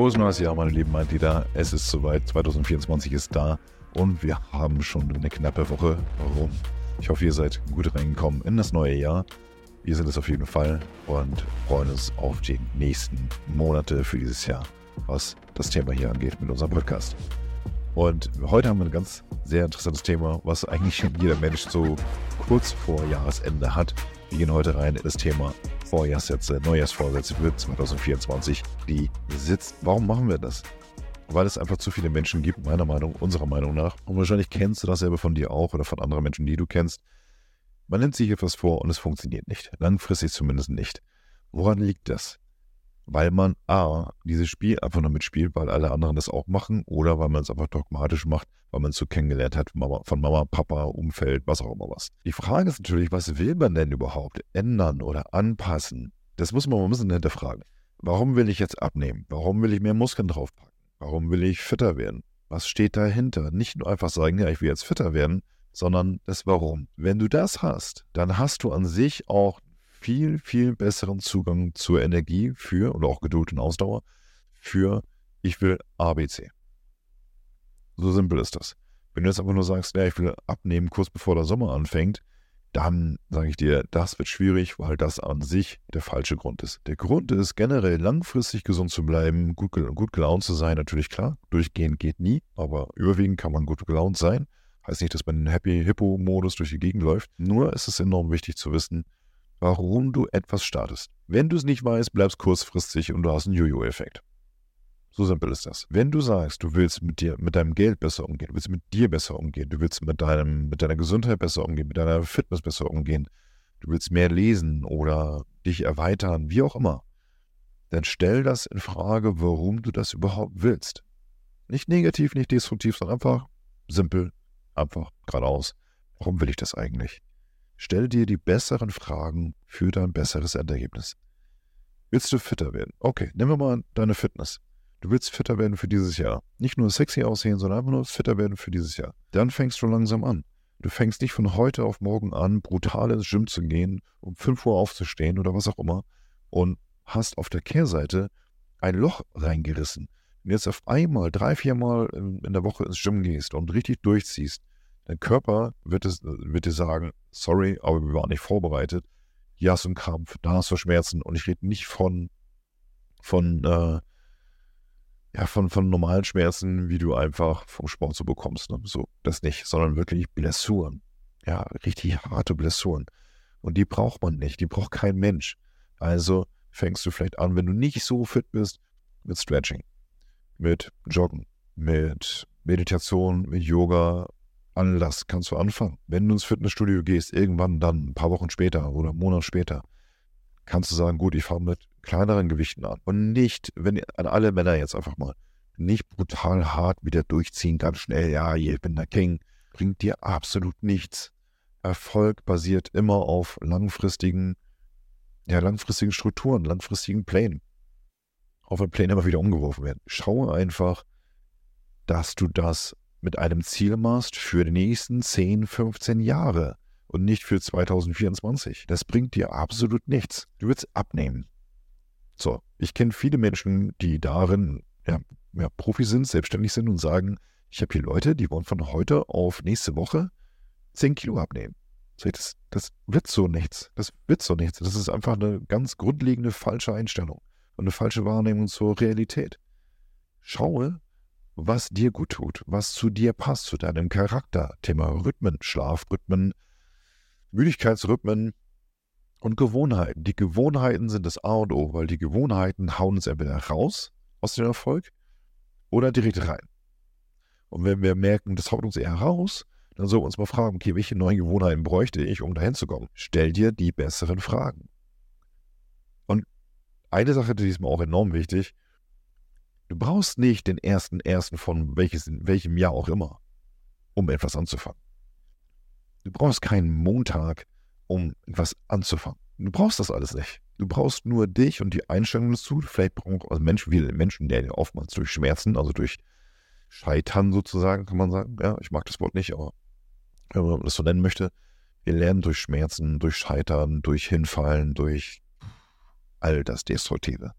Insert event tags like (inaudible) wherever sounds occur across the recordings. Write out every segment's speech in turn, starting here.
Frohes neues Jahr, meine lieben Mitglieder. Es ist soweit, 2024 ist da und wir haben schon eine knappe Woche rum. Ich hoffe, ihr seid gut reingekommen in das neue Jahr. Wir sind es auf jeden Fall und freuen uns auf die nächsten Monate für dieses Jahr, was das Thema hier angeht mit unserem Podcast. Und heute haben wir ein ganz sehr interessantes Thema, was eigentlich (laughs) jeder Mensch so kurz vor Jahresende hat. Wir gehen heute rein in das Thema Vorjahrssätze, Neujahrsvorsätze für 2024, die sitzt. Warum machen wir das? Weil es einfach zu viele Menschen gibt, meiner Meinung, unserer Meinung nach. Und wahrscheinlich kennst du das selber von dir auch oder von anderen Menschen, die du kennst. Man nimmt sich etwas vor und es funktioniert nicht. Langfristig zumindest nicht. Woran liegt das? Weil man A, dieses Spiel einfach nur mitspielt, weil alle anderen das auch machen, oder weil man es einfach dogmatisch macht, weil man es so kennengelernt hat Mama, von Mama, Papa, Umfeld, was auch immer was. Die Frage ist natürlich, was will man denn überhaupt ändern oder anpassen? Das muss man mal ein bisschen hinterfragen. Warum will ich jetzt abnehmen? Warum will ich mehr Muskeln draufpacken? Warum will ich fitter werden? Was steht dahinter? Nicht nur einfach sagen, ja, ich will jetzt fitter werden, sondern das Warum. Wenn du das hast, dann hast du an sich auch viel, viel besseren Zugang zur Energie für, oder auch Geduld und Ausdauer, für ich will ABC. So simpel ist das. Wenn du jetzt einfach nur sagst, ja, ich will abnehmen kurz bevor der Sommer anfängt, dann sage ich dir, das wird schwierig, weil das an sich der falsche Grund ist. Der Grund ist, generell langfristig gesund zu bleiben, gut, gut gelaunt zu sein, natürlich klar. Durchgehend geht nie, aber überwiegend kann man gut gelaunt sein. Heißt nicht, dass man in Happy Hippo-Modus durch die Gegend läuft. Nur ist es enorm wichtig zu wissen, warum du etwas startest. Wenn du es nicht weißt, bleibst kurzfristig und du hast einen Jojo-Effekt. So simpel ist das. Wenn du sagst, du willst mit dir, mit deinem Geld besser umgehen, du willst mit dir besser umgehen, du willst mit deinem, mit deiner Gesundheit besser umgehen, mit deiner Fitness besser umgehen, du willst mehr lesen oder dich erweitern, wie auch immer, dann stell das in Frage, warum du das überhaupt willst. Nicht negativ, nicht destruktiv, sondern einfach simpel, einfach geradeaus. Warum will ich das eigentlich? Stell dir die besseren Fragen für dein besseres Endergebnis. Willst du fitter werden? Okay, nehmen wir mal deine Fitness. Du willst fitter werden für dieses Jahr. Nicht nur sexy aussehen, sondern einfach nur fitter werden für dieses Jahr. Dann fängst du langsam an. Du fängst nicht von heute auf morgen an, brutal ins Gym zu gehen, um 5 Uhr aufzustehen oder was auch immer und hast auf der Kehrseite ein Loch reingerissen. Wenn du jetzt auf einmal drei, vier Mal in der Woche ins Gym gehst und richtig durchziehst, Dein Körper wird, es, wird dir sagen, sorry, aber wir waren nicht vorbereitet. Hier hast du einen Krampf, da hast du Schmerzen. Und ich rede nicht von, von, äh, ja, von, von normalen Schmerzen, wie du einfach vom Sport so bekommst. Ne? So, das nicht, sondern wirklich Blessuren. Ja, richtig harte Blessuren. Und die braucht man nicht, die braucht kein Mensch. Also fängst du vielleicht an, wenn du nicht so fit bist, mit Stretching, mit Joggen, mit Meditation, mit Yoga, Anlass kannst du anfangen. Wenn du ins Fitnessstudio gehst, irgendwann dann, ein paar Wochen später oder einen Monat später, kannst du sagen, gut, ich fange mit kleineren Gewichten an. Und nicht, wenn an alle Männer jetzt einfach mal, nicht brutal hart wieder durchziehen, ganz schnell, ja, ich bin der King, bringt dir absolut nichts. Erfolg basiert immer auf langfristigen, ja, langfristigen Strukturen, langfristigen Plänen. Auch wenn Pläne immer wieder umgeworfen werden. Schaue einfach, dass du das mit einem Ziel machst für die nächsten 10, 15 Jahre und nicht für 2024. Das bringt dir absolut nichts. Du willst abnehmen. So, ich kenne viele Menschen, die darin ja, ja, Profi sind, selbstständig sind und sagen, ich habe hier Leute, die wollen von heute auf nächste Woche 10 Kilo abnehmen. So, das, das wird so nichts. Das wird so nichts. Das ist einfach eine ganz grundlegende falsche Einstellung und eine falsche Wahrnehmung zur Realität. Schaue, was dir gut tut, was zu dir passt, zu deinem Charakter. Thema Rhythmen, Schlafrhythmen, Müdigkeitsrhythmen und Gewohnheiten. Die Gewohnheiten sind das A und O, weil die Gewohnheiten hauen uns entweder raus aus dem Erfolg oder direkt rein. Und wenn wir merken, das haut uns eher raus, dann sollten wir uns mal fragen, okay, welche neuen Gewohnheiten bräuchte ich, um dahin zu kommen? Stell dir die besseren Fragen. Und eine Sache, die ist mir auch enorm wichtig, Du brauchst nicht den ersten ersten von welches, welchem Jahr auch immer, um etwas anzufangen. Du brauchst keinen Montag, um etwas anzufangen. Du brauchst das alles nicht. Du brauchst nur dich und die Einstellung dazu. Vielleicht brauchen also Menschen, viele Menschen, die oftmals durch Schmerzen, also durch Scheitern sozusagen, kann man sagen. Ja, ich mag das Wort nicht, aber wenn man das so nennen möchte, wir lernen durch Schmerzen, durch Scheitern, durch Hinfallen, durch all das Destruktive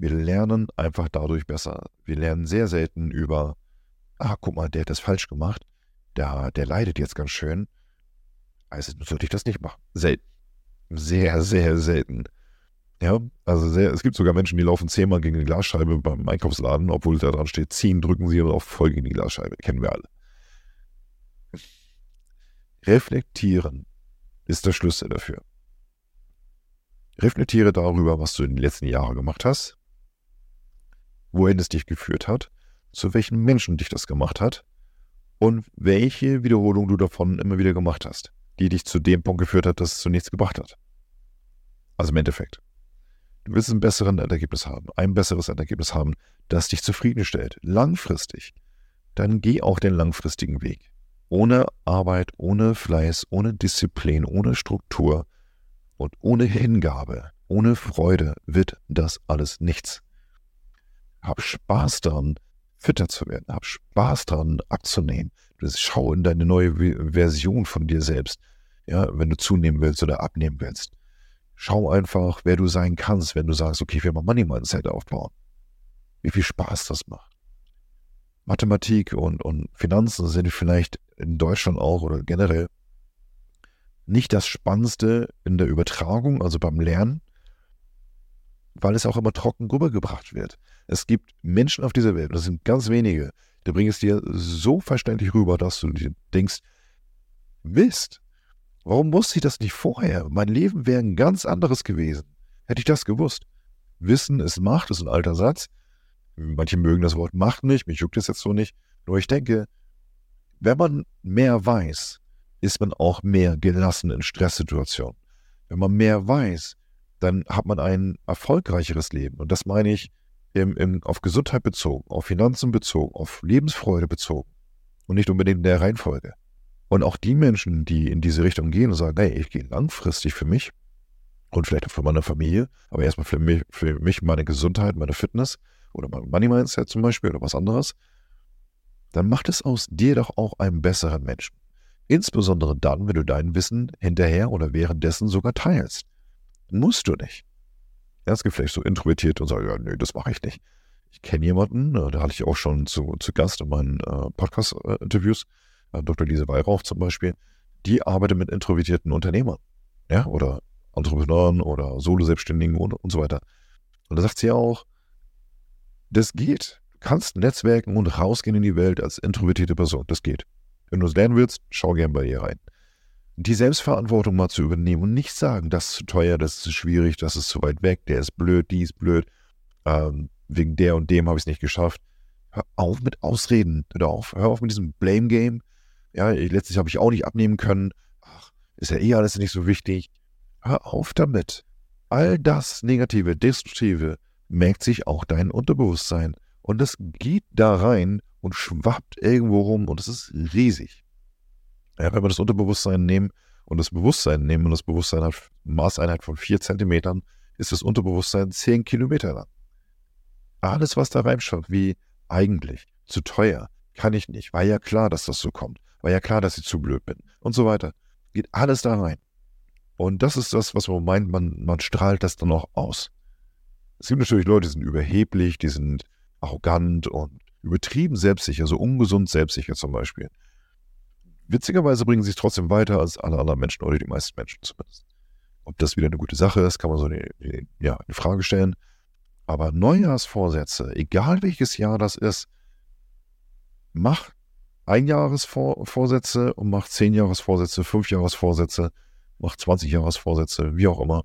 Wir lernen einfach dadurch besser. Wir lernen sehr selten über, ah, guck mal, der hat das falsch gemacht. Der, der leidet jetzt ganz schön. Also sollte ich das nicht machen. Selten. Sehr, sehr selten. Ja, also sehr, es gibt sogar Menschen, die laufen zehnmal gegen die Glasscheibe beim Einkaufsladen, obwohl da dran steht, ziehen, drücken sie auch voll gegen die Glasscheibe. Kennen wir alle. Reflektieren ist der Schlüssel dafür. Reflektiere darüber, was du in den letzten Jahren gemacht hast, wohin es dich geführt hat, zu welchen Menschen dich das gemacht hat und welche Wiederholung du davon immer wieder gemacht hast, die dich zu dem Punkt geführt hat, dass es zu nichts gebracht hat. Also im Endeffekt. Du willst ein besseres Endergebnis haben, ein besseres Endergebnis haben, das dich zufriedenstellt, langfristig. Dann geh auch den langfristigen Weg. Ohne Arbeit, ohne Fleiß, ohne Disziplin, ohne Struktur und ohne Hingabe, ohne Freude wird das alles nichts. Hab Spaß daran, fitter zu werden. Hab Spaß daran, abzunehmen. Schau in deine neue Version von dir selbst. Ja, wenn du zunehmen willst oder abnehmen willst. Schau einfach, wer du sein kannst, wenn du sagst, okay, will mal Money Mindset aufbauen. Wie viel Spaß das macht. Mathematik und, und Finanzen sind vielleicht in Deutschland auch oder generell nicht das Spannendste in der Übertragung, also beim Lernen, weil es auch immer trocken rübergebracht wird. Es gibt Menschen auf dieser Welt, das sind ganz wenige, die bringen es dir so verständlich rüber, dass du dir denkst, Mist, warum wusste ich das nicht vorher? Mein Leben wäre ein ganz anderes gewesen. Hätte ich das gewusst. Wissen ist Macht, ist ein alter Satz. Manche mögen das Wort Macht nicht, mich juckt es jetzt so nicht. Nur ich denke, wenn man mehr weiß, ist man auch mehr gelassen in Stresssituationen. Wenn man mehr weiß, dann hat man ein erfolgreicheres Leben. Und das meine ich im, im, auf Gesundheit bezogen, auf Finanzen bezogen, auf Lebensfreude bezogen und nicht unbedingt in der Reihenfolge. Und auch die Menschen, die in diese Richtung gehen und sagen, hey, ich gehe langfristig für mich und vielleicht auch für meine Familie, aber erstmal für mich, für mich meine Gesundheit, meine Fitness oder mein Money Mindset zum Beispiel oder was anderes, dann macht es aus dir doch auch einen besseren Menschen. Insbesondere dann, wenn du dein Wissen hinterher oder währenddessen sogar teilst. Musst du nicht. Gibt vielleicht so introvertiert und sagt, ja, nö, das mache ich nicht. Ich kenne jemanden, äh, da hatte ich auch schon zu, zu Gast in meinen äh, Podcast-Interviews, äh, Dr. Lise Weihrauch zum Beispiel, die arbeitet mit introvertierten Unternehmern, ja, oder Entrepreneuren oder Solo-Selbstständigen und, und so weiter. Und da sagt sie auch, das geht. Du kannst netzwerken und rausgehen in die Welt als introvertierte Person. Das geht. Wenn du es lernen willst, schau gern bei ihr rein. Die Selbstverantwortung mal zu übernehmen und nicht sagen, das ist zu teuer, das ist zu schwierig, das ist zu weit weg, der ist blöd, die ist blöd, ähm, wegen der und dem habe ich es nicht geschafft. Hör auf mit Ausreden. Hör auf, hör auf mit diesem Blame-Game. Ja, letztlich habe ich auch nicht abnehmen können. Ach, ist ja eh alles nicht so wichtig. Hör auf damit. All das Negative, Destruktive merkt sich auch dein Unterbewusstsein. Und das geht da rein und schwappt irgendwo rum und es ist riesig. Ja, wenn wir das Unterbewusstsein nehmen und das Bewusstsein nehmen und das Bewusstsein hat Maßeinheit von 4 Zentimetern, ist das Unterbewusstsein 10 Kilometer lang. Alles, was da reinschaut, wie eigentlich, zu teuer, kann ich nicht, war ja klar, dass das so kommt, war ja klar, dass ich zu blöd bin und so weiter, geht alles da rein. Und das ist das, was man meint, man, man strahlt das dann auch aus. Es gibt natürlich Leute, die sind überheblich, die sind arrogant und übertrieben selbstsicher, so ungesund selbstsicher zum Beispiel. Witzigerweise bringen sie es trotzdem weiter als alle anderen Menschen oder die meisten Menschen zumindest. Ob das wieder eine gute Sache ist, kann man so eine, ja, eine Frage stellen. Aber Neujahrsvorsätze, egal welches Jahr das ist, mach Einjahresvorsätze und mach Zehnjahresvorsätze, Fünfjahresvorsätze, mach 20 Jahresvorsätze, wie auch immer.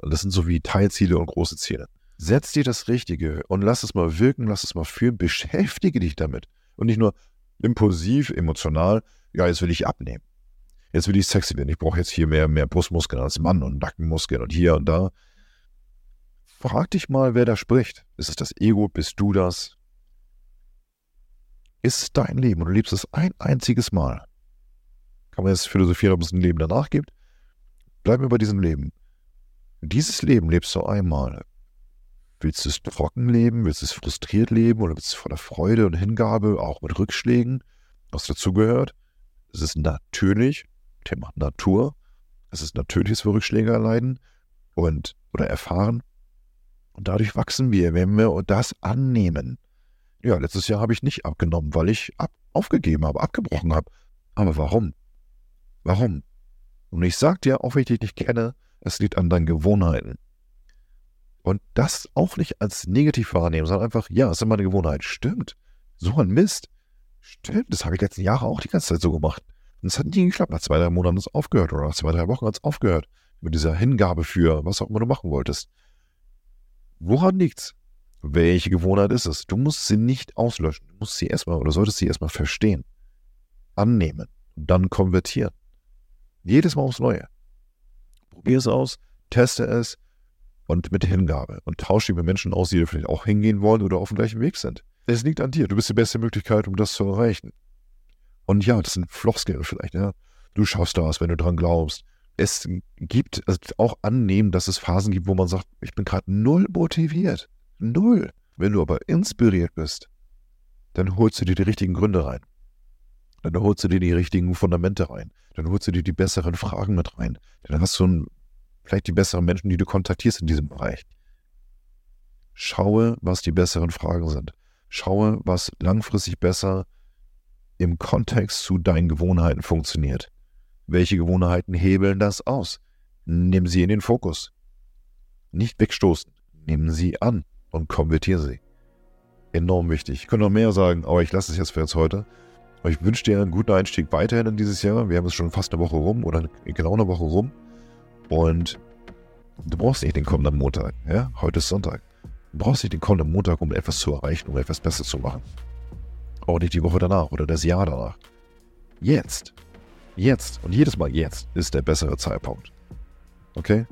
Das sind so wie Teilziele und große Ziele. Setz dir das Richtige und lass es mal wirken, lass es mal fühlen, beschäftige dich damit. Und nicht nur impulsiv, emotional, ja, jetzt will ich abnehmen. Jetzt will ich sexy werden. Ich brauche jetzt hier mehr, mehr Brustmuskeln als Mann und Nackenmuskeln und hier und da. Frag dich mal, wer da spricht. Ist es das Ego? Bist du das? Ist es dein Leben und du lebst es ein einziges Mal? Kann man jetzt philosophieren, ob es ein Leben danach gibt? Bleib mir bei diesem Leben. Dieses Leben lebst du einmal. Willst du es trocken leben? Willst du es frustriert leben? Oder willst du es voller Freude und Hingabe, auch mit Rückschlägen, was dazugehört? Es ist natürlich, Thema Natur, es ist natürlich, dass wir Rückschläge erleiden und, oder erfahren. Und dadurch wachsen wir, wenn wir das annehmen. Ja, letztes Jahr habe ich nicht abgenommen, weil ich ab, aufgegeben habe, abgebrochen habe. Aber warum? Warum? Und ich sage dir, auch wenn ich dich nicht kenne, es liegt an deinen Gewohnheiten. Und das auch nicht als negativ wahrnehmen, sondern einfach, ja, ist meine Gewohnheit. Stimmt. So ein Mist. Stimmt, das habe ich letzten Jahre auch die ganze Zeit so gemacht. Und es hat nie geklappt. Nach zwei, drei Monaten hat es aufgehört oder nach zwei, drei Wochen hat es aufgehört. Mit dieser Hingabe für was auch immer du machen wolltest. Woran liegt's? Welche Gewohnheit ist es? Du musst sie nicht auslöschen. Du musst sie erstmal oder solltest sie erstmal verstehen, annehmen und dann konvertieren. Jedes Mal aufs Neue. Probier es aus, teste es und mit Hingabe und tausche mit Menschen aus, die vielleicht auch hingehen wollen oder auf dem gleichen Weg sind. Es liegt an dir. Du bist die beste Möglichkeit, um das zu erreichen. Und ja, das sind Floskeln vielleicht, ja. Du schaffst das, wenn du dran glaubst es gibt also auch annehmen, dass es Phasen gibt, wo man sagt, ich bin gerade null motiviert. Null. Wenn du aber inspiriert bist, dann holst du dir die richtigen Gründe rein. Dann holst du dir die richtigen Fundamente rein. Dann holst du dir die besseren Fragen mit rein. Dann hast du ein, vielleicht die besseren Menschen, die du kontaktierst in diesem Bereich. Schaue, was die besseren Fragen sind. Schaue, was langfristig besser im Kontext zu deinen Gewohnheiten funktioniert. Welche Gewohnheiten hebeln das aus? Nimm sie in den Fokus. Nicht wegstoßen. Nimm sie an und konvertiere sie. Enorm wichtig. Ich könnte noch mehr sagen, aber ich lasse es jetzt für jetzt heute. Ich wünsche dir einen guten Einstieg weiterhin in dieses Jahr. Wir haben es schon fast eine Woche rum oder genau eine Woche rum. Und du brauchst nicht den kommenden Montag. Ja? Heute ist Sonntag. Du brauchst nicht den kommenden Montag, um etwas zu erreichen, um etwas Besseres zu machen. Auch nicht die Woche danach oder das Jahr danach. Jetzt Jetzt und jedes Mal jetzt ist der bessere Zeitpunkt. Okay?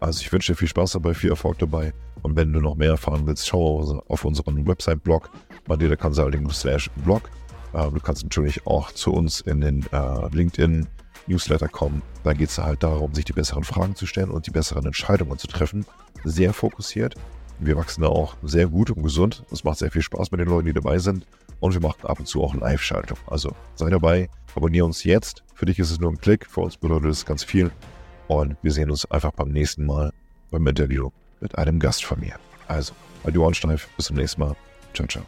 Also ich wünsche dir viel Spaß dabei, viel Erfolg dabei. Und wenn du noch mehr erfahren willst, schau auf unseren Website-Blog, Mandela Consulting slash Blog. Äh, du kannst natürlich auch zu uns in den äh, LinkedIn Newsletter kommen. Da geht es halt darum, sich die besseren Fragen zu stellen und die besseren Entscheidungen zu treffen. Sehr fokussiert. Wir wachsen da auch sehr gut und gesund. Es macht sehr viel Spaß mit den Leuten, die dabei sind. Und wir machen ab und zu auch Live-Schaltung. Also sei dabei, abonniere uns jetzt. Für dich ist es nur ein Klick, für uns bedeutet es ganz viel. Und wir sehen uns einfach beim nächsten Mal beim Interview mit einem Gast von mir. Also, adieu Steif, bis zum nächsten Mal. Ciao, ciao.